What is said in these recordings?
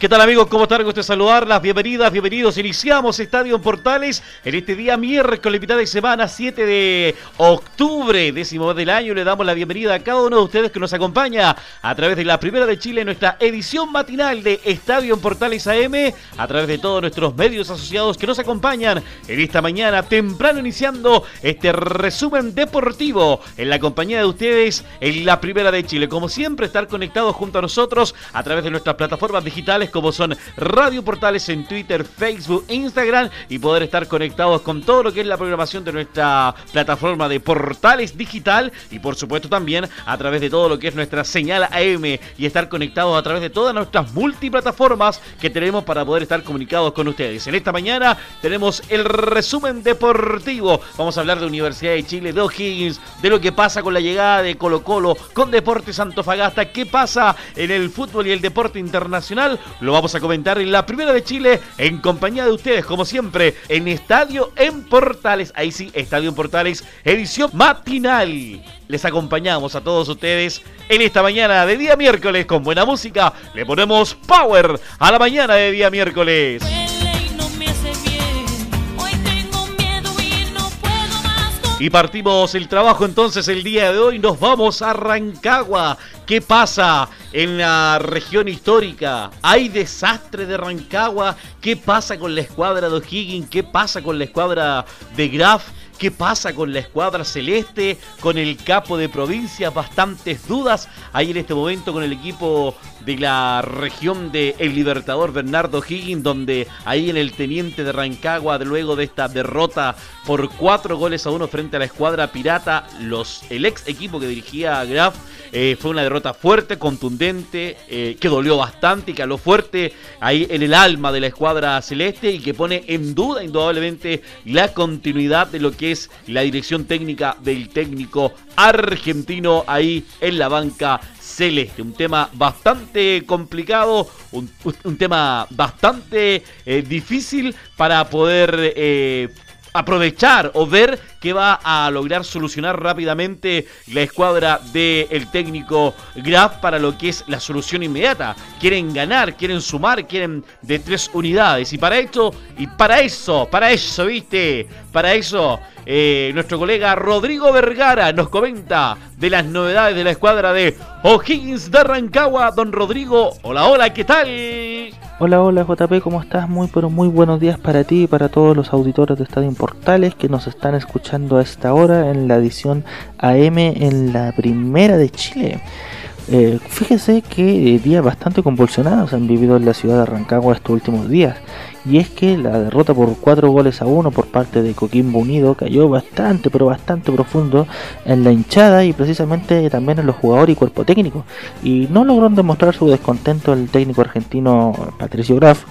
¿Qué tal amigos? ¿Cómo están? Gusto saludarlas. Bienvenidas, bienvenidos. Iniciamos Estadio en Portales en este día miércoles, mitad de semana, 7 de octubre, décimo del año. Le damos la bienvenida a cada uno de ustedes que nos acompaña a través de la Primera de Chile, nuestra edición matinal de Estadio en Portales AM, a través de todos nuestros medios asociados que nos acompañan en esta mañana, temprano iniciando este resumen deportivo en la compañía de ustedes en la Primera de Chile. Como siempre, estar conectados junto a nosotros a través de nuestras plataformas digitales como son Radio Portales en Twitter, Facebook, Instagram y poder estar conectados con todo lo que es la programación de nuestra plataforma de Portales Digital y por supuesto también a través de todo lo que es nuestra señal AM y estar conectados a través de todas nuestras multiplataformas que tenemos para poder estar comunicados con ustedes. En esta mañana tenemos el resumen deportivo. Vamos a hablar de Universidad de Chile, de O'Higgins, de lo que pasa con la llegada de Colo Colo, con Deportes Antofagasta, qué pasa en el fútbol y el deporte internacional. Lo vamos a comentar en la primera de Chile en compañía de ustedes, como siempre, en Estadio en Portales. Ahí sí, Estadio en Portales, edición matinal. Les acompañamos a todos ustedes en esta mañana de día miércoles con buena música. Le ponemos power a la mañana de día miércoles. Y partimos el trabajo entonces el día de hoy. Nos vamos a Rancagua. ¿Qué pasa en la región histórica? ¿Hay desastre de Rancagua? ¿Qué pasa con la escuadra de O'Higgins? ¿Qué pasa con la escuadra de Graf? ¿Qué pasa con la escuadra celeste? Con el capo de provincia, bastantes dudas. Ahí en este momento con el equipo de la región de El Libertador, Bernardo Higgins, donde ahí en el Teniente de Rancagua, luego de esta derrota por cuatro goles a uno frente a la escuadra pirata, los, el ex equipo que dirigía Graf eh, fue una derrota fuerte, contundente, eh, que dolió bastante y caló fuerte ahí en el alma de la escuadra celeste y que pone en duda indudablemente la continuidad de lo que es la dirección técnica del técnico argentino ahí en la banca celeste. Un tema bastante complicado, un, tema bastante eh, difícil para poder aprovechar o ver que va a lograr solucionar rápidamente la escuadra del técnico Graf para lo que es la solución inmediata. Quieren ganar, quieren sumar, quieren de tres unidades. Y para esto, y para eso, para eso, ¿viste? Para eso, eh, nuestro colega Rodrigo Vergara nos comenta de las novedades de la escuadra de O'Higgins de Rancagua. Don Rodrigo, hola, hola, ¿qué tal? Hola, hola JP, ¿cómo estás? Muy, pero muy buenos días para ti y para todos los auditores de Estadio Portales que nos están escuchando a esta hora en la edición AM en la primera de Chile. Eh, fíjese que eh, días bastante convulsionados han vivido en la ciudad de Rancagua estos últimos días y es que la derrota por 4 goles a 1 por parte de Coquimbo Unido cayó bastante, pero bastante profundo en la hinchada y precisamente también en los jugadores y cuerpo técnico. Y no logró demostrar su descontento el técnico argentino Patricio Graf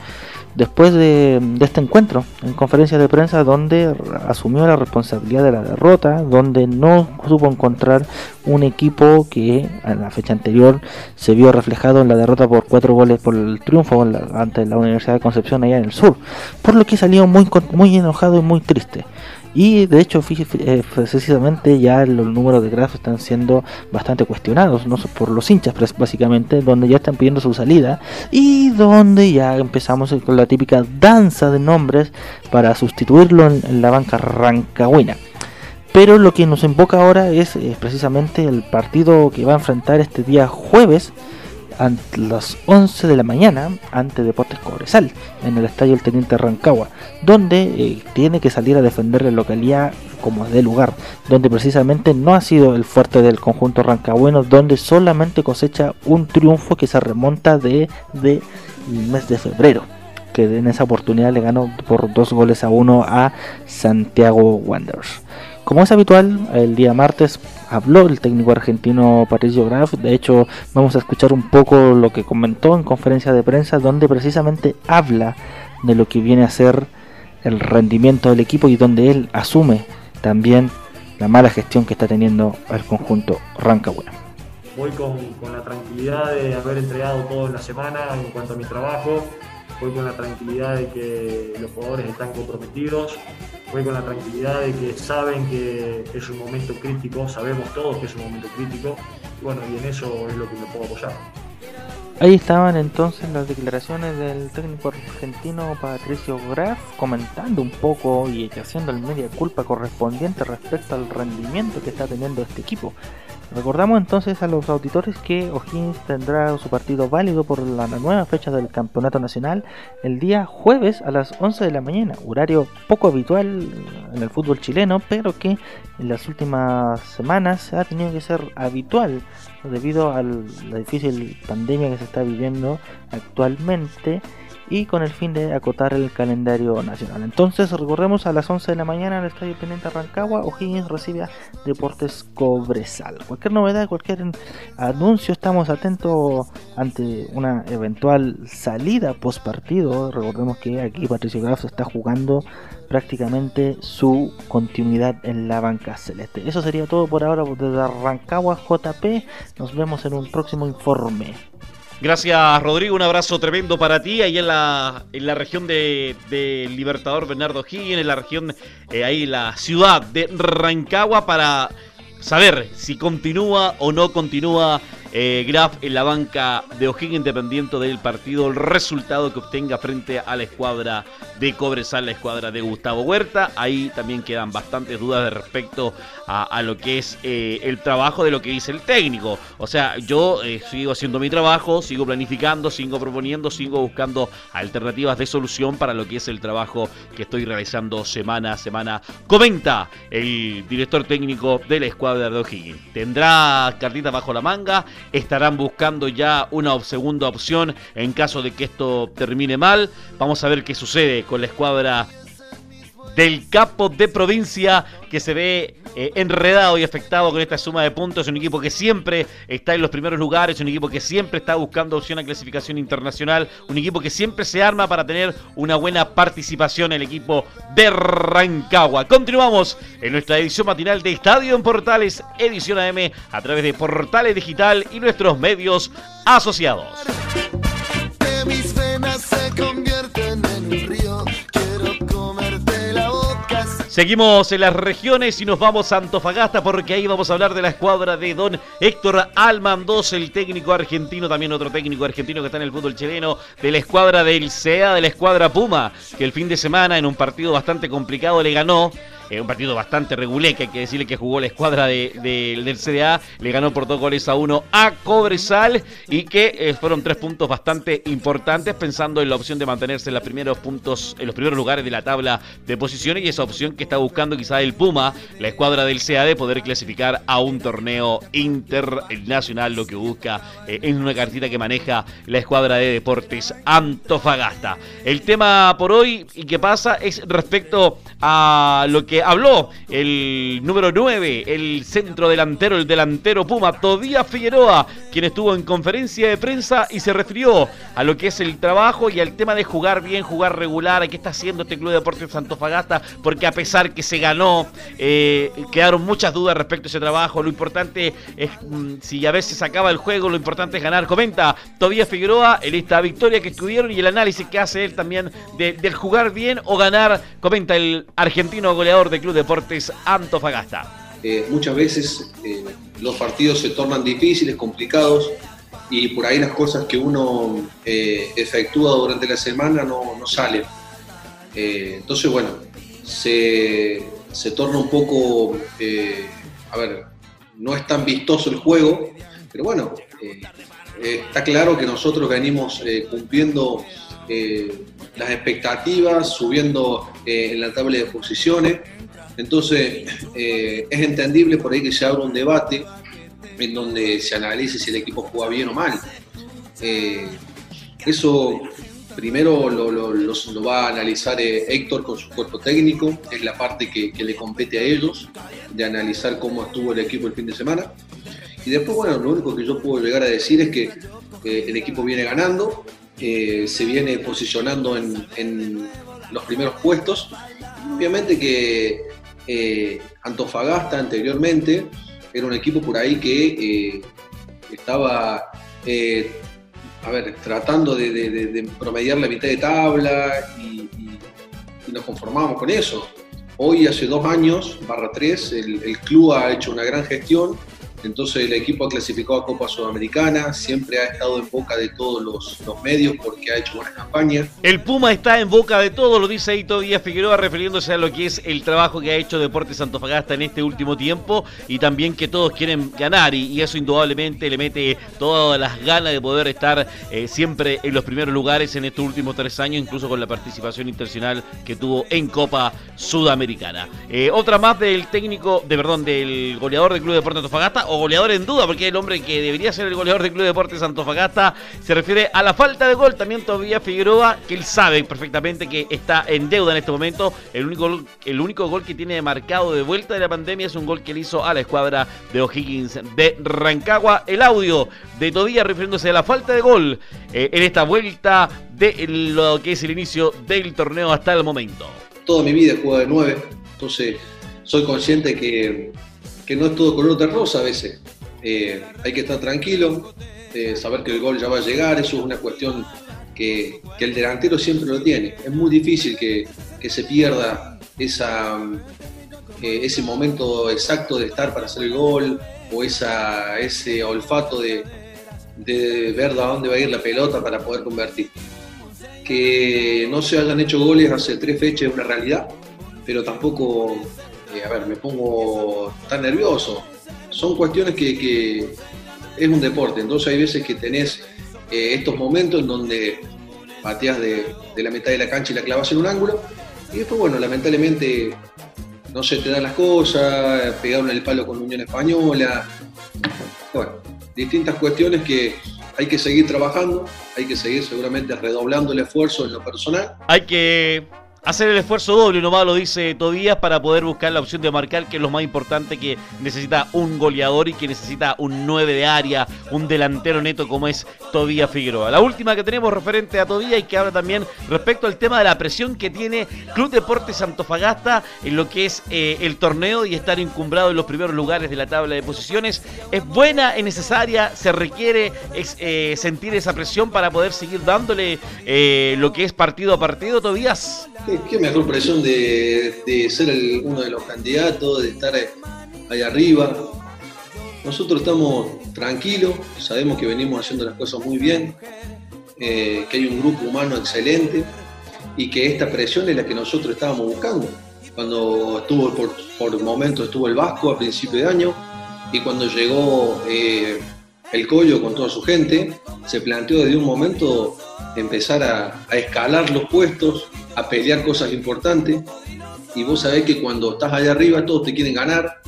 después de, este encuentro en conferencia de prensa donde asumió la responsabilidad de la derrota, donde no supo encontrar un equipo que en la fecha anterior se vio reflejado en la derrota por cuatro goles por el triunfo ante la Universidad de Concepción allá en el sur, por lo que salió muy, muy enojado y muy triste. Y de hecho, eh, precisamente ya los números de Graf están siendo bastante cuestionados, no por los hinchas, básicamente, donde ya están pidiendo su salida y donde ya empezamos con la típica danza de nombres para sustituirlo en, la banca rancagüina. Pero lo que nos invoca ahora es eh, precisamente el partido que va a enfrentar este día jueves a las 11 de la mañana ante Deportes Cobresal en el estadio El Teniente Rancagua, donde eh, tiene que salir a defender la localidad como de lugar, donde precisamente no ha sido el fuerte del conjunto rancagüeno, donde solamente cosecha un triunfo que se remonta de, de mes de febrero que en esa oportunidad le ganó por dos goles a uno a Santiago Wanderers. Como es habitual, el día martes habló el técnico argentino Patricio Graf. De hecho, vamos a escuchar un poco lo que comentó en conferencia de prensa, donde precisamente habla de lo que viene a ser el rendimiento del equipo y donde él asume también la mala gestión que está teniendo el conjunto Rancagüe. Voy con, con la tranquilidad de haber entregado todo en la semana en cuanto a mi trabajo, voy con la tranquilidad de que los jugadores están comprometidos, voy con la tranquilidad de que saben que es un momento crítico, sabemos todos que es un momento crítico, y bueno, y en eso es lo que me puedo apoyar. Ahí estaban entonces las declaraciones del técnico argentino Patricio Graf comentando un poco y haciendo el media culpa correspondiente respecto al rendimiento que está teniendo este equipo. Recordamos entonces a los auditores que O'Higgins tendrá su partido válido por la nueva fecha del Campeonato Nacional el día jueves a las 11 de la mañana, horario poco habitual en el fútbol chileno, pero que en las últimas semanas ha tenido que ser habitual debido a la difícil pandemia que se está viviendo actualmente y con el fin de acotar el calendario nacional. Entonces recorremos a las 11 de la mañana el Estadio Teniente Rancagua, O'Higgins recibe a Deportes Cobresal. Cualquier novedad, cualquier anuncio, estamos atentos ante una eventual salida post partido. Recordemos que aquí Patricio Graf está jugando prácticamente su continuidad en la banca celeste. Eso sería todo por ahora desde Rancagua JP. Nos vemos en un próximo informe. Gracias, Rodrigo. Un abrazo tremendo para ti. Ahí en la, en la región de, Libertador Bernardo Higgins, en la región, eh, ahí la ciudad de Rancagua, para saber si continúa o no continúa eh, Graf en la banca de O'Higgins, dependiendo del partido, el resultado que obtenga frente a la escuadra de Cobresal, la escuadra de Gustavo Huerta. Ahí también quedan bastantes dudas de respecto a, lo que es eh, el trabajo de lo que dice el técnico. O sea, yo eh, sigo haciendo mi trabajo, sigo planificando, sigo proponiendo, sigo buscando alternativas de solución para lo que es el trabajo que estoy realizando semana a semana. Comenta el director técnico de la escuadra de O'Higgins. Tendrá cartita bajo la manga estarán buscando ya una segunda opción en caso de que esto termine mal. Vamos a ver qué sucede con la escuadra del capo de provincia que se ve eh, enredado y afectado con esta suma de puntos. Un equipo que siempre está en los primeros lugares, un equipo que siempre está buscando opción a clasificación internacional, un equipo que siempre se arma para tener una buena participación el equipo de Rancagua. Continuamos en nuestra edición matinal de Estadio en Portales, edición AM, a través de Portales Digital y nuestros medios asociados. Seguimos en las regiones y nos vamos a Antofagasta porque ahí vamos a hablar de la escuadra de don Héctor Almandos, el técnico argentino, también otro técnico argentino que está en el fútbol chileno, de la escuadra del CEA, de la escuadra Puma, que el fin de semana en un partido bastante complicado le ganó un partido bastante regulé, que hay que decirle que jugó la escuadra de, del CDA, le ganó por dos goles a uno a Cobresal y que eh, fueron tres puntos bastante importantes pensando en la opción de mantenerse en los primeros puntos, en los primeros lugares de la tabla de posiciones y esa opción que está buscando quizá el Puma, la escuadra del CAD, poder clasificar a un torneo internacional, lo que busca eh, en una cartita que maneja la escuadra de deportes Antofagasta. El tema por hoy y qué pasa es respecto a lo que habló el número 9, el centro delantero, el delantero Puma, Todía Figueroa, quien estuvo en conferencia de prensa y se refirió a lo que es el trabajo y al tema de jugar bien, jugar regular, qué está haciendo este Club de Deportes Santofagasta, porque a pesar que se ganó, eh, quedaron muchas dudas respecto a ese trabajo. Lo importante es, mm, si a veces acaba el juego, lo importante es ganar. Comenta Todía Figueroa en esta victoria que estuvieron y el análisis que hace él también del jugar bien o ganar. Comenta el argentino goleador de Club Deportes Antofagasta. Eh, muchas veces eh, los partidos se tornan difíciles, complicados, y por ahí las cosas que uno eh, efectúa durante la semana no, no salen. entonces, bueno, se, se torna un poco, a ver, no es tan vistoso el juego, pero bueno, está claro que nosotros venimos cumpliendo las expectativas, subiendo en la tabla de posiciones. Entonces, eh, es entendible por ahí que se abra un debate en donde se analice si el equipo juega bien o mal. Eh, eso primero lo, va a analizar eh, Héctor con su cuerpo técnico, es la parte que, le compete a ellos, de analizar cómo estuvo el equipo el fin de semana. Y después, bueno, lo único que yo puedo llegar a decir es que el equipo viene ganando, se viene posicionando en, los primeros puestos. Obviamente que eh, Antofagasta anteriormente era un equipo por ahí que eh, estaba a ver, tratando de, promediar la mitad de tabla y, nos conformamos con eso. Hoy, hace dos años, barra tres, el club ha hecho una gran gestión entonces el equipo ha clasificado a Copa Sudamericana, siempre ha estado en boca de todos los, medios porque ha hecho buenas campañas. El Puma está en boca de todo, lo dice Hito Díaz Figueroa, refiriéndose a lo que es el trabajo que ha hecho Deportes Santofagasta en este último tiempo y también que todos quieren ganar y, eso indudablemente le mete todas las ganas de poder estar eh, siempre en los primeros lugares en estos últimos tres años, incluso con la participación internacional que tuvo en Copa Sudamericana. Eh, otra más del técnico, de perdón, del goleador del Club Deportes Antofagasta o goleador en duda, porque el hombre que debería ser el goleador del Club Deportes Antofagasta se refiere a la falta de gol. También todavía Figueroa, que él sabe perfectamente que está en deuda en este momento. El único, el único gol que tiene marcado de vuelta de la pandemia es un gol que le hizo a la escuadra de O'Higgins de Rancagua. El audio de todavía refiriéndose a la falta de gol eh, en esta vuelta de lo que es el inicio del torneo hasta el momento. Toda mi vida juego de nueve, entonces soy consciente que que no es todo color de rosa a veces. Eh, hay que estar tranquilo, eh, saber que el gol ya va a llegar, eso es una cuestión que, el delantero siempre lo tiene. Es muy difícil que, se pierda esa, eh, ese momento exacto de estar para hacer el gol o esa, ese olfato de, de ver a dónde va a ir la pelota para poder convertir. Que no se hayan hecho goles hace tres fechas es una realidad, pero tampoco a ver, me pongo tan nervioso. Son cuestiones que, es un deporte, entonces hay veces que tenés eh, estos momentos en donde pateas de, la mitad de la cancha y la clavas en un ángulo, y después, bueno, lamentablemente no se te dan las cosas, pegaron el palo con Unión Española, bueno, distintas cuestiones que hay que seguir trabajando, hay que seguir seguramente redoblando el esfuerzo en lo personal. Hay que hacer el esfuerzo doble, nomás lo dice Tobías, para poder buscar la opción de marcar, que es lo más importante que necesita un goleador y que necesita un 9 de área, un delantero neto como es Tobías Figueroa. La última que tenemos referente a Tobías y que habla también respecto al tema de la presión que tiene Club Deportes Santofagasta en lo que es eh, el torneo y estar encumbrado en los primeros lugares de la tabla de posiciones. Es buena, es necesaria, se requiere eh, sentir esa presión para poder seguir dándole eh, lo que es partido a partido, Tobías. ¿Qué, mejor presión de, ser uno de los candidatos, de estar ahí arriba? Nosotros estamos tranquilos, sabemos que venimos haciendo las cosas muy bien, eh, que hay un grupo humano excelente y que esta presión es la que nosotros estábamos buscando. Cuando estuvo, por, por momentos estuvo el Vasco a principio de año y cuando llegó eh, el Collo con toda su gente, se planteó desde un momento empezar a, a escalar los puestos, a pelear cosas importantes. Y vos sabés que cuando estás allá arriba todos te quieren ganar.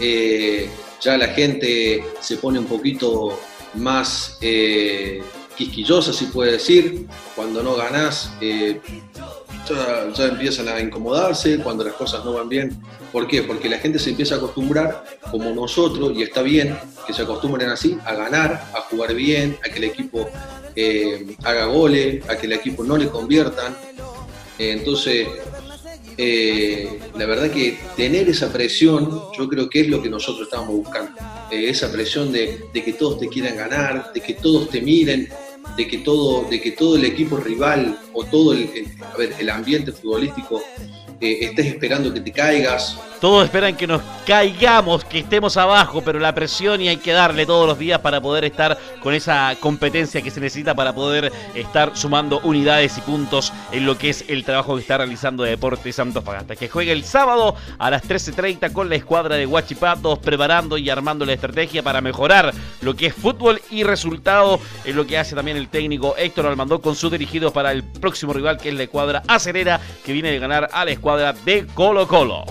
Eh, ya la gente se pone un poquito más eh, quisquillosa, si puede decir. Cuando no ganás, eh, ya, empiezan a incomodarse. Cuando las cosas no van bien. ¿Por qué? Porque la gente se empieza a acostumbrar, como nosotros, y está bien que se acostumbren así, a ganar, a jugar bien, a que el equipo haga goles, a que el equipo no le conviertan. entonces, eh, la verdad que tener esa presión, yo creo que es lo que nosotros estábamos buscando. Eh, esa presión de, que todos te quieran ganar, de que todos te miren, de que todo, de que todo el equipo rival o todo el, el ambiente futbolístico estés esperando que te caigas, todos esperan que nos caigamos, que estemos abajo, pero la presión y hay que darle todos los días para poder estar con esa competencia que se necesita para poder estar sumando unidades y puntos en lo que es el trabajo que está realizando Deportes Fagasta. que juega el sábado a las 13.30 con la escuadra de Huachipatos, preparando y armando la estrategia para mejorar lo que es fútbol y resultado en lo que hace también el técnico Héctor Almandó con su dirigido para el próximo rival que es la escuadra acerera que viene de ganar a la escuadra de Colo Colo.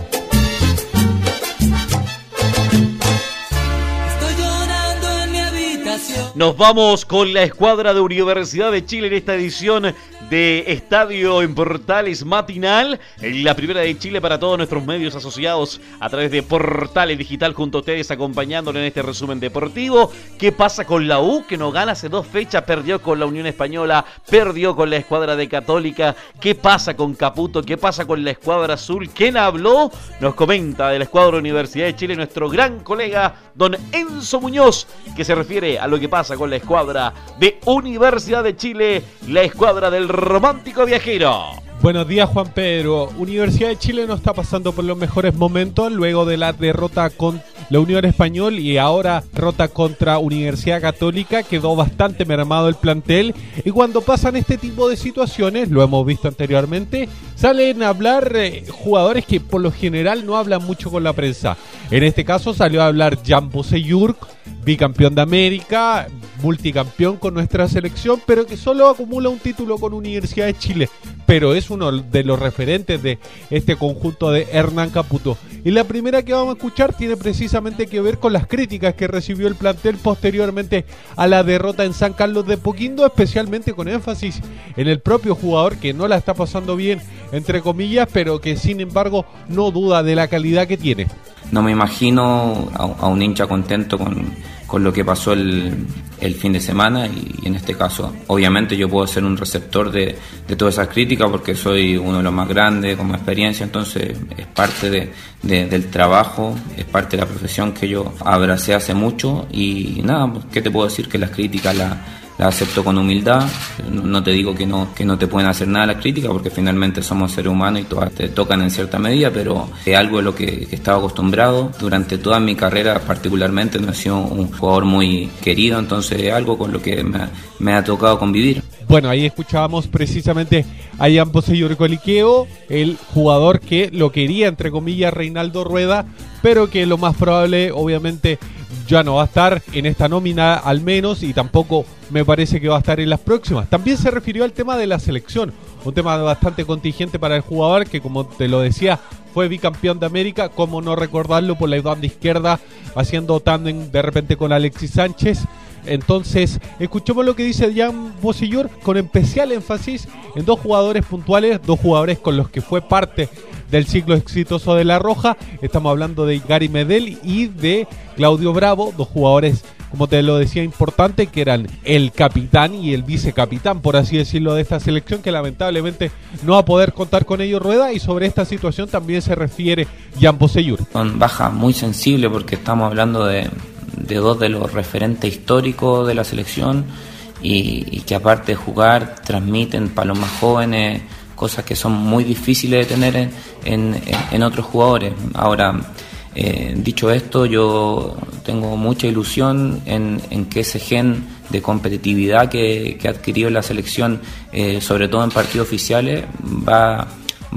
Nos vamos con la escuadra de Universidad de Chile en esta edición de Estadio en Portales Matinal, la primera de Chile para todos nuestros medios asociados a través de Portales Digital junto a ustedes acompañándole en este resumen deportivo. ¿Qué pasa con la U que no gana hace dos fechas? Perdió con la Unión Española, perdió con la escuadra de Católica. ¿Qué pasa con Caputo? ¿Qué pasa con la escuadra azul? ¿Quién habló? Nos comenta de la escuadra Universidad de Chile nuestro gran colega don Enzo Muñoz, que se refiere a lo que pasa con la escuadra de Universidad de Chile, la escuadra del romántico viajero. Buenos días Juan Pedro. Universidad de Chile no está pasando por los mejores momentos luego de la derrota con la Unión Español y ahora derrota contra Universidad Católica. Quedó bastante mermado el plantel y cuando pasan este tipo de situaciones, lo hemos visto anteriormente, salen a hablar eh, jugadores que por lo general no hablan mucho con la prensa. En este caso salió a hablar Jan Boseyurk, bicampeón de América, multicampeón con nuestra selección, pero que solo acumula un título con Universidad de Chile. Pero es uno de los referentes de este conjunto de Hernán Caputo. Y la primera que vamos a escuchar tiene precisamente que ver con las críticas que recibió el plantel posteriormente a la derrota en San Carlos de Poquindo, especialmente con énfasis en el propio jugador que no la está pasando bien, entre comillas, pero que sin embargo no duda de la calidad que tiene. No me imagino a, un hincha contento con, con lo que pasó el, el, fin de semana y, en este caso obviamente yo puedo ser un receptor de, de todas esas críticas porque soy uno de los más grandes con experiencia, entonces es parte de, del trabajo, es parte de la profesión que yo abracé hace mucho y nada, ¿qué te puedo decir? Que las críticas las la acepto con humildad. No te digo que no, que no te pueden hacer nada las críticas, porque finalmente somos seres humanos y todas te tocan en cierta medida, pero es algo de lo que, que estaba acostumbrado. Durante toda mi carrera, particularmente, no he sido un jugador muy querido, entonces es algo con lo que me, me ha tocado convivir. Bueno, ahí escuchábamos precisamente a Ian Poseyor Coliqueo, el jugador que lo quería, entre comillas, Reinaldo Rueda, pero que lo más probable, obviamente, ya no va a estar en esta nómina al menos y tampoco me parece que va a estar en las próximas. También se refirió al tema de la selección, un tema bastante contingente para el jugador que como te lo decía fue bicampeón de América, como no recordarlo por la banda izquierda haciendo tándem de repente con Alexis Sánchez. Entonces, escuchemos lo que dice Jan Bosillur con especial énfasis en dos jugadores puntuales, dos jugadores con los que fue parte del ciclo exitoso de La Roja. Estamos hablando de Gary Medel y de Claudio Bravo, dos jugadores, como te lo decía, importantes, que eran el capitán y el vicecapitán, por así decirlo, de esta selección, que lamentablemente no va a poder contar con ellos Rueda. Y sobre esta situación también se refiere Jan Boseyur. Son baja muy sensible porque estamos hablando de, dos de los referentes históricos de la selección y, que aparte de jugar transmiten para los más jóvenes cosas que son muy difíciles de tener en, en, otros jugadores. Ahora, eh, dicho esto, yo tengo mucha ilusión en, en, que ese gen de competitividad que, que ha la selección, eh, sobre todo en partidos oficiales, va,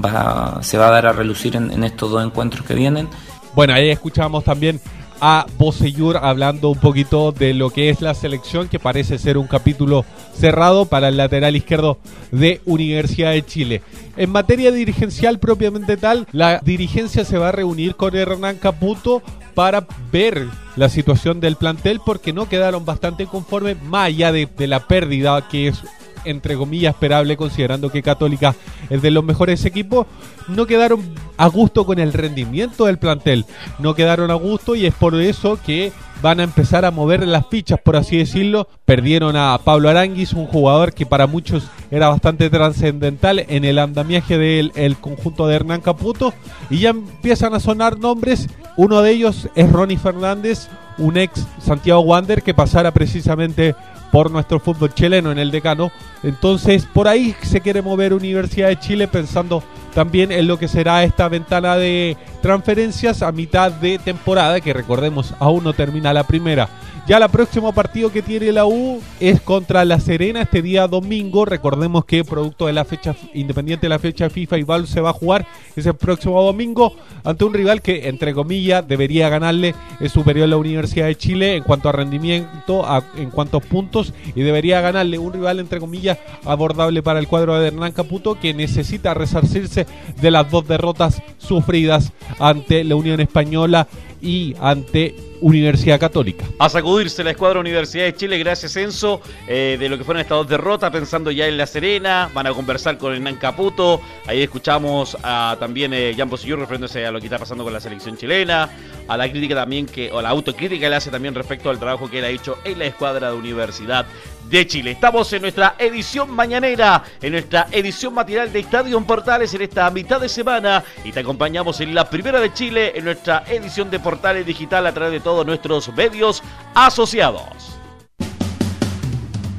va, se va a dar a relucir en, en estos dos encuentros que vienen. Bueno, ahí escuchamos también a Boseyur hablando un poquito de lo que es la selección, que parece ser un capítulo cerrado para el lateral izquierdo de Universidad de Chile. En materia dirigencial propiamente tal, la dirigencia se va a reunir con Hernán Caputo para ver la situación del plantel porque no quedaron bastante conformes, más allá de, de la pérdida que es entre comillas, esperable, considerando que Católica es de los mejores equipos, no quedaron a gusto con el rendimiento del plantel. No quedaron a gusto y es por eso que van a empezar a mover las fichas, por así decirlo. Perdieron a Pablo Aranguis, un jugador que para muchos era bastante trascendental en el andamiaje del el conjunto de Hernán Caputo. Y ya empiezan a sonar nombres. Uno de ellos es Ronnie Fernández, un ex Santiago Wander que pasara precisamente por nuestro fútbol chileno en el decano. Entonces, por ahí se quiere mover Universidad de Chile pensando también en lo que será esta ventana de transferencias a mitad de temporada, que recordemos aún no termina la primera. Ya el próximo partido que tiene la U es contra La Serena este día domingo. Recordemos que producto de la fecha independiente de la fecha FIFA, Val se va a jugar ese próximo domingo ante un rival que, entre comillas, debería ganarle. Es superior a la Universidad de Chile en cuanto a rendimiento, en cuanto a puntos, y debería ganarle un rival, entre comillas, abordable para el cuadro de Hernán Caputo, que necesita resarcirse de las dos derrotas sufridas ante la Unión Española y ante Universidad Católica. A sacudirse la escuadra Universidad de Chile, gracias Enzo, eh, de lo que fueron estas dos derrotas, pensando ya en La Serena, van a conversar con Hernán Caputo, ahí escuchamos a también eh, Jan Bosillur refiriéndose a lo que está pasando con la selección chilena, a la crítica también que, o la autocrítica que le hace también respecto al trabajo que él ha hecho en la escuadra de Universidad de Chile. Estamos en nuestra edición mañanera, en nuestra edición matinal de Estadio Portales en esta mitad de semana y te acompañamos en la primera de Chile en nuestra edición de Portales Digital a través de todos nuestros medios asociados.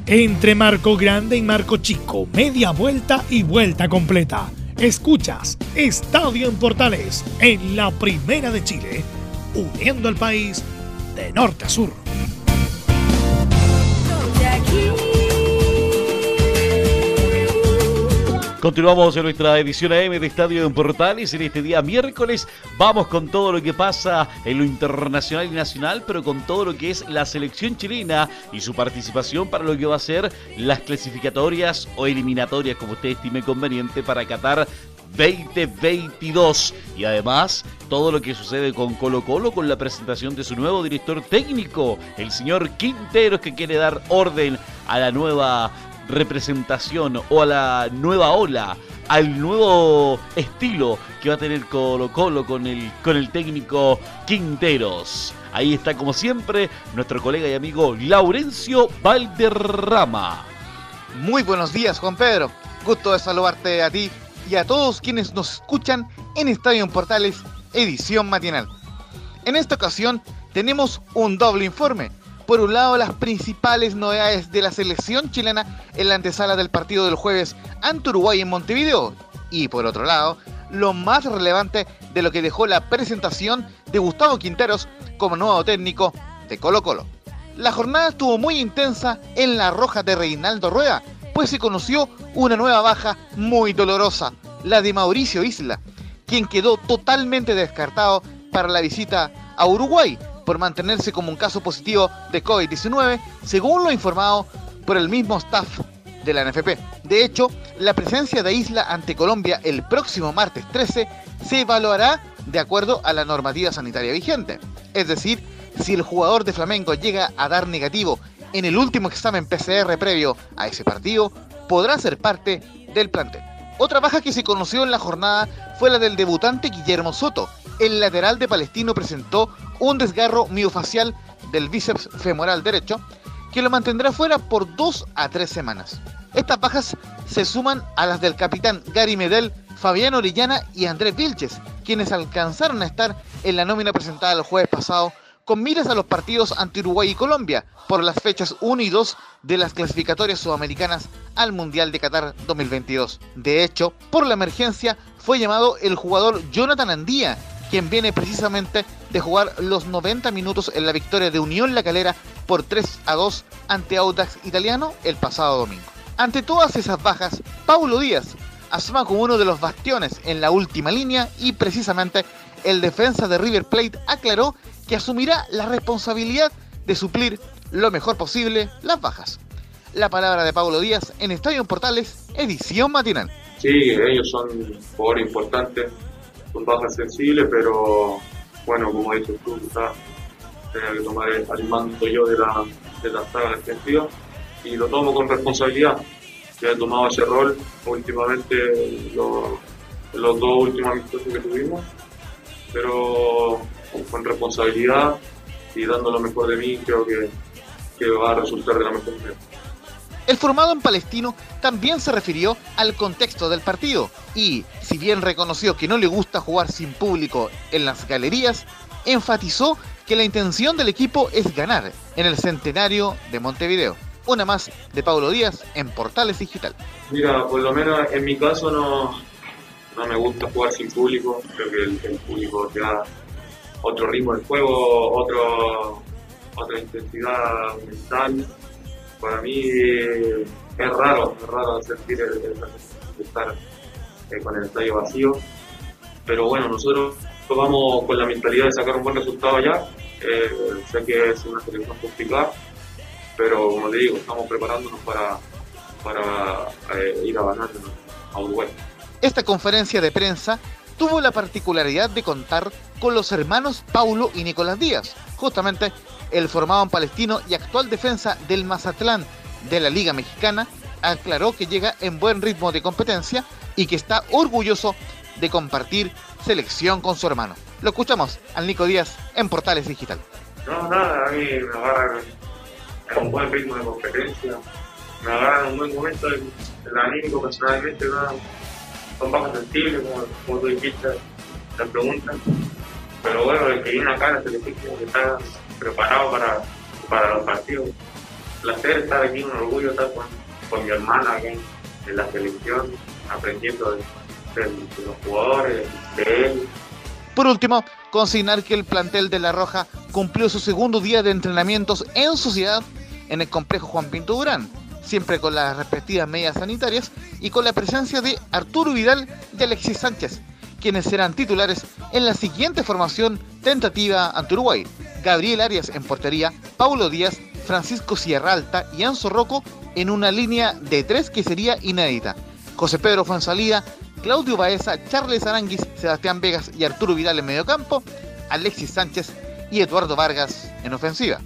Entre Marco Grande y Marco Chico, media vuelta y vuelta completa. Escuchas Estadio en Portales en la primera de Chile, uniendo al país de norte a sur. Continuamos en nuestra edición AM de Estadio en Portales. En este día miércoles vamos con todo lo que pasa en lo internacional y nacional, pero con todo lo que es la selección chilena y su participación para lo que va a ser las clasificatorias o eliminatorias, como usted estime conveniente, para Qatar 2022 y además todo lo que sucede con Colo Colo con la presentación de su nuevo director técnico, el señor Quinteros que quiere dar orden a la nueva representación o a la nueva ola, al nuevo estilo que va a tener Colo Colo con el, con el técnico Quinteros. Ahí está como siempre nuestro colega y amigo Laurencio Valderrama. Muy buenos días Juan Pedro, gusto de saludarte a ti y a todos quienes nos escuchan en Estadio en Portales, edición matinal. En esta ocasión tenemos un doble informe por un lado, las principales novedades de la selección chilena en la antesala del partido del jueves ante Uruguay en Montevideo. Y por otro lado, lo más relevante de lo que dejó la presentación de Gustavo Quinteros como nuevo técnico de Colo Colo. La jornada estuvo muy intensa en la roja de Reinaldo Rueda, pues se conoció una nueva baja muy dolorosa, la de Mauricio Isla, quien quedó totalmente descartado para la visita a Uruguay por mantenerse como un caso positivo de COVID-19, según lo informado por el mismo staff de la NFP. De hecho, la presencia de Isla ante Colombia el próximo martes 13 se evaluará de acuerdo a la normativa sanitaria vigente. Es decir, si el jugador de Flamengo llega a dar negativo en el último examen PCR previo a ese partido, podrá ser parte del plantel. Otra baja que se conoció en la jornada fue la del debutante Guillermo Soto. El lateral de Palestino presentó un desgarro miofacial del bíceps femoral derecho que lo mantendrá fuera por dos a tres semanas. Estas bajas se suman a las del capitán Gary Medel, Fabián Orellana y Andrés Vilches, quienes alcanzaron a estar en la nómina presentada el jueves pasado con miras a los partidos ante Uruguay y Colombia por las fechas 1 y 2 de las clasificatorias sudamericanas al Mundial de Qatar 2022. De hecho, por la emergencia fue llamado el jugador Jonathan Andía, quien viene precisamente de jugar los 90 minutos en la victoria de Unión La Calera por 3 a 2 ante Audax Italiano el pasado domingo. Ante todas esas bajas, Paulo Díaz asoma como uno de los bastiones en la última línea y precisamente el defensa de River Plate aclaró que asumirá la responsabilidad de suplir lo mejor posible las bajas. La palabra de Pablo Díaz en Estadio Portales, edición matinal. Sí, ellos son jugadores importantes, son bajas sensibles, pero bueno, como dices tú, quizás tenía que tomar el, mando yo de la, de la saga y lo tomo con responsabilidad. Ya he tomado ese rol últimamente, los dos últimos amistosos que tuvimos, pero con responsabilidad y dando lo mejor de mí, creo que, que va a resultar de la mejor manera. El formado en palestino también se refirió al contexto del partido y, si bien reconoció que no le gusta jugar sin público en las galerías, enfatizó que la intención del equipo es ganar en el centenario de Montevideo. Una más de Pablo Díaz en Portales Digital. Mira, por lo menos en mi caso no, no me gusta jugar sin público, creo que el, el público ya otro ritmo del juego, otro, otra intensidad mental. Para mí es raro, es raro sentir el, estar eh, con el estadio vacío. Pero bueno, nosotros vamos con la mentalidad de sacar un buen resultado allá. Eh, sé que es una selección complicada, pero como te digo, estamos preparándonos para, para eh, ir a ganar a Uruguay. Esta conferencia de prensa tuvo la particularidad de contar con los hermanos Paulo y Nicolás Díaz, Justamente el formado en palestino y actual defensa del Mazatlán de la Liga Mexicana aclaró que llega en buen ritmo de competencia y que está orgulloso de compartir selección con su hermano. Lo escuchamos al Nico Díaz en Portales Digital. No, nada, a mí me agarra en un buen ritmo de competencia, me agarra en un buen momento el, el anímico personalmente, ¿no? Son bajas sensibles, como, como tú dijiste, la pregunta. Pero bueno, el que viene acá la selección que está preparado para, para los partidos. Placer estar aquí, un orgullo estar con, con mi hermana aquí en la selección, aprendiendo de, los jugadores, de él. Por último, consignar que el plantel de La Roja cumplió su segundo día de entrenamientos en su ciudad en el complejo Juan Pinto Durán, siempre con las respectivas medidas sanitarias y con la presencia de Arturo Vidal y Alexis Sánchez, quienes serán titulares en la siguiente formación tentativa ante Uruguay. Gabriel Arias en portería, Paulo Díaz, Francisco Sierra Alta y Anzo Rocco en una línea de tres que sería inédita. José Pedro Fuensalida, Claudio Baeza, Charles Aranguis, Sebastián Vegas y Arturo Vidal en mediocampo, Alexis Sánchez y Eduardo Vargas en ofensiva.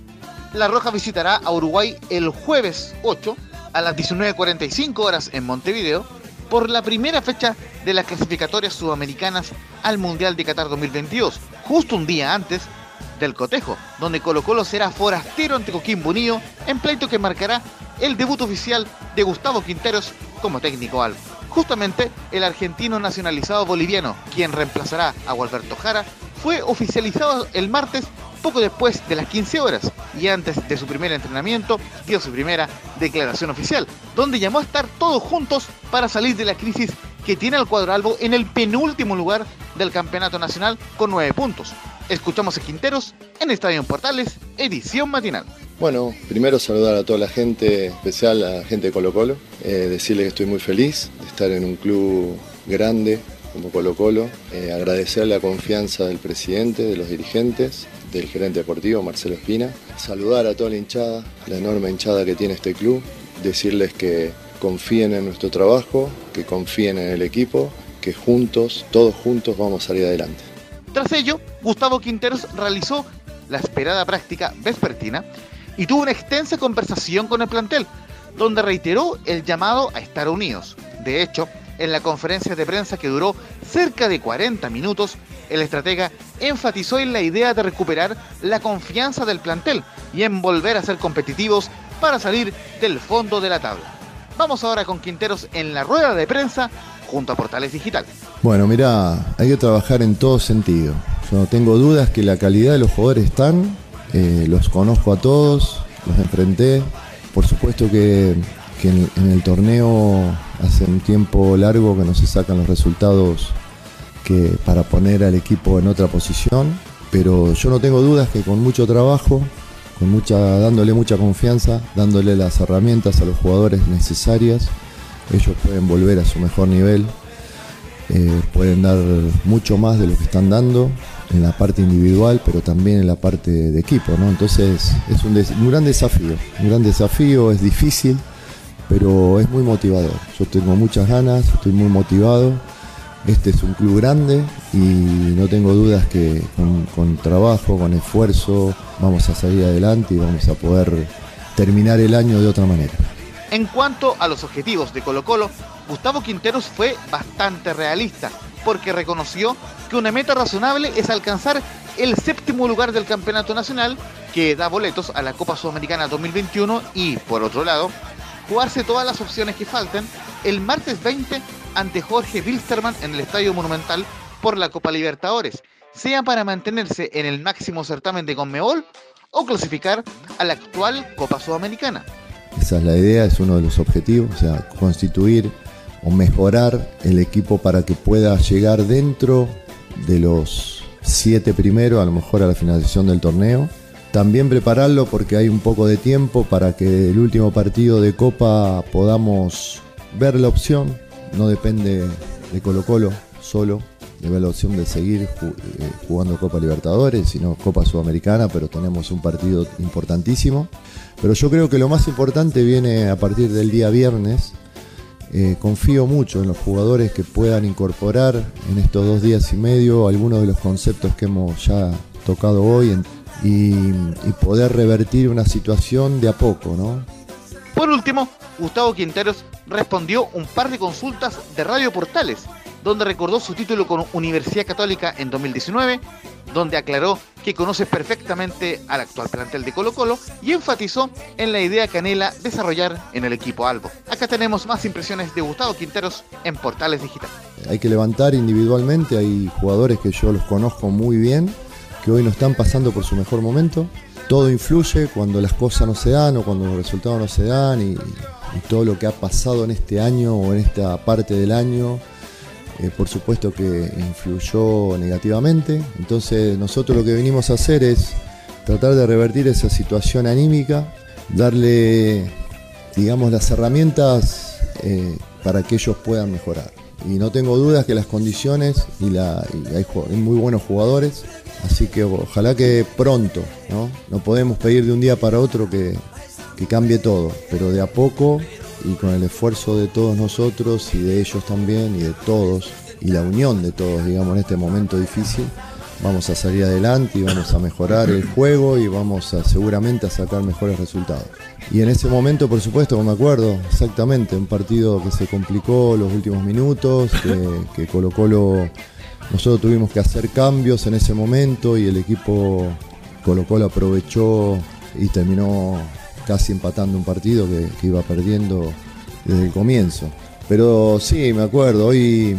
La Roja visitará a Uruguay el jueves 8 a las 19.45 horas en Montevideo por la primera fecha de las clasificatorias sudamericanas al Mundial de Qatar 2022, justo un día antes del cotejo, donde Colo Colo será forastero ante Coquimbo Unido en pleito que marcará el debut oficial de Gustavo Quinteros como técnico albo. Justamente el argentino nacionalizado boliviano, quien reemplazará a Gualberto Jara, fue oficializado el martes poco después de las 15 horas y antes de su primer entrenamiento dio su primera declaración oficial, donde llamó a estar todos juntos para salir de la crisis que tiene el cuadro albo en el penúltimo lugar del campeonato nacional con 9 puntos. Escuchamos a Quinteros en Estadio Portales, edición matinal. Bueno, primero saludar a toda la gente, especial a la gente de Colo Colo, eh, decirle que estoy muy feliz de estar en un club grande como Colo Colo, eh, agradecer la confianza del presidente, de los dirigentes, del gerente deportivo Marcelo Espina, saludar a toda la hinchada, la enorme hinchada que tiene este club, decirles que confíen en nuestro trabajo, que confíen en el equipo, que juntos, todos juntos vamos a salir adelante. Tras ello, Gustavo Quinteros realizó la esperada práctica vespertina y tuvo una extensa conversación con el plantel, donde reiteró el llamado a estar unidos. De hecho, en la conferencia de prensa que duró cerca de 40 minutos, el estratega enfatizó en la idea de recuperar la confianza del plantel y en volver a ser competitivos para salir del fondo de la tabla. Vamos ahora con Quinteros en la rueda de prensa junto a Portales Digital. Bueno, mira, hay que trabajar en todo sentido. Yo no tengo dudas que la calidad de los jugadores están, eh, los conozco a todos, los enfrenté. Por supuesto que, que en, el torneo hace un tiempo largo que no se sacan los resultados que para poner al equipo en otra posición, pero yo no tengo dudas que con mucho trabajo, con mucha, dándole mucha confianza, dándole las herramientas a los jugadores necesarias, ellos pueden volver a su mejor nivel, eh, pueden dar mucho más de lo que están dando en la parte individual, pero también en la parte de equipo, ¿no? Entonces es un gran desafío, un gran desafío, es difícil, pero es muy motivador. Yo tengo muchas ganas, estoy muy motivado. Este es un club grande y no tengo dudas que con, trabajo, con esfuerzo, vamos a salir adelante y vamos a poder terminar el año de otra manera. En cuanto a los objetivos de Colo Colo, Gustavo Quinteros fue bastante realista, porque reconoció que una meta razonable es alcanzar el séptimo lugar del Campeonato Nacional, que da boletos a la Copa Sudamericana 2021 y, por otro lado, jugarse todas las opciones que falten el martes 20 ante Jorge Wilstermann en el Estadio Monumental por la Copa Libertadores, sea para mantenerse en el máximo certamen de Conmebol o clasificar a la actual Copa Sudamericana. Esa es la idea, es uno de los objetivos, o sea, constituir o mejorar el equipo para que pueda llegar dentro de los siete primeros, a lo mejor a la finalización del torneo. También prepararlo porque hay un poco de tiempo para que el último partido de Copa podamos ver la opción. No depende de Colo Colo solo, de ver la opción de seguir eh, jugando Copa Libertadores, sino Copa Sudamericana, pero tenemos un partido importantísimo. Pero yo creo que lo más importante viene a partir del día viernes. Eh, confío mucho en los jugadores que puedan incorporar en estos dos días y medio algunos de los conceptos que hemos ya tocado hoy, y, poder revertir una situación de a poco, ¿no? Por último, Gustavo Quinteros respondió un par de consultas de Radio Portales, donde recordó su título con Universidad Católica en 2019, donde aclaró que conoce perfectamente al actual plantel de Colo Colo y enfatizó en la idea que anhela desarrollar en el equipo Albo. Acá tenemos más impresiones de Gustavo Quinteros en Portales Digital. Hay que levantar individualmente, hay jugadores que yo los conozco muy bien, que hoy no están pasando por su mejor momento. Todo influye cuando las cosas no se dan o cuando los resultados no se dan y, todo lo que ha pasado en este año o en esta parte del año eh, por supuesto que influyó negativamente. Entonces nosotros lo que venimos a hacer es tratar de revertir esa situación anímica, darle, digamos, las herramientas eh, para que ellos puedan mejorar. Y no tengo dudas que las condiciones y, la, hay, muy buenos jugadores, así que ojalá que pronto, ¿no? No podemos pedir de un día para otro que, que cambie todo, pero de a poco y con el esfuerzo de todos nosotros y de ellos también y de todos y la unión de todos, digamos, en este momento difícil, vamos a salir adelante y vamos a mejorar el juego y vamos seguramente a sacar mejores resultados. Y en ese momento, por supuesto, me acuerdo exactamente, un partido que se complicó los últimos minutos, que, que Colo Colo, nosotros tuvimos que hacer cambios en ese momento y el equipo Colo Colo aprovechó y terminó casi empatando un partido que, iba perdiendo desde el comienzo. Pero sí, me acuerdo, hoy,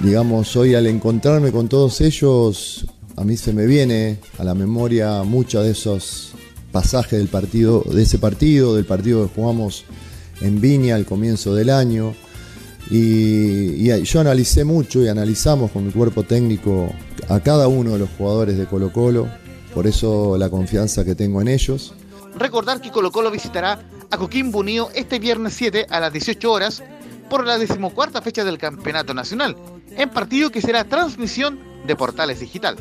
digamos, hoy al encontrarme con todos ellos, a mí se me viene a la memoria muchos de esos pasajes del partido, de ese partido, del partido que jugamos en Viña al comienzo del año. Y, yo analicé mucho y analizamos con mi cuerpo técnico a cada uno de los jugadores de Colo Colo, por eso la confianza que tengo en ellos. Recordar que Colo Colo visitará a Coquimbo Unido este viernes 7 a las 18 horas por la decimocuarta fecha del Campeonato Nacional, en partido que será transmisión de Portales Digital.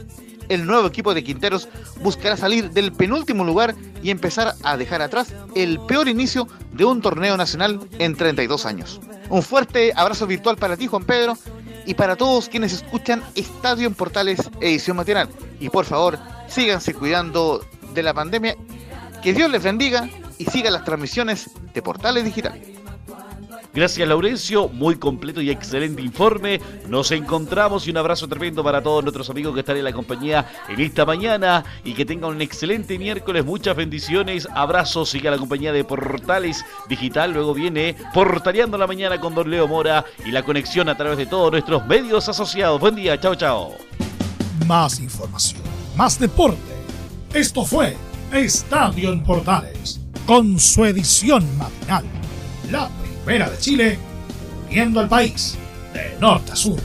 El nuevo equipo de Quinteros buscará salir del penúltimo lugar y empezar a dejar atrás el peor inicio de un torneo nacional en 32 años. Un fuerte abrazo virtual para ti, Juan Pedro, y para todos quienes escuchan Estadio en Portales Edición Matinal. Y por favor, síganse cuidando de la pandemia que Dios les bendiga y siga las transmisiones de Portales Digital. Gracias Laurencio, muy completo y excelente informe. Nos encontramos y un abrazo tremendo para todos nuestros amigos que están en la compañía en esta mañana y que tengan un excelente miércoles, muchas bendiciones, abrazos, siga la compañía de Portales Digital, luego viene Portaleando la mañana con Don Leo Mora y la conexión a través de todos nuestros medios asociados. Buen día, chao chao. Más información, más deporte. Esto fue Estadio en Portales, con su edición matinal. La de Chile, viendo al país de norte a sur.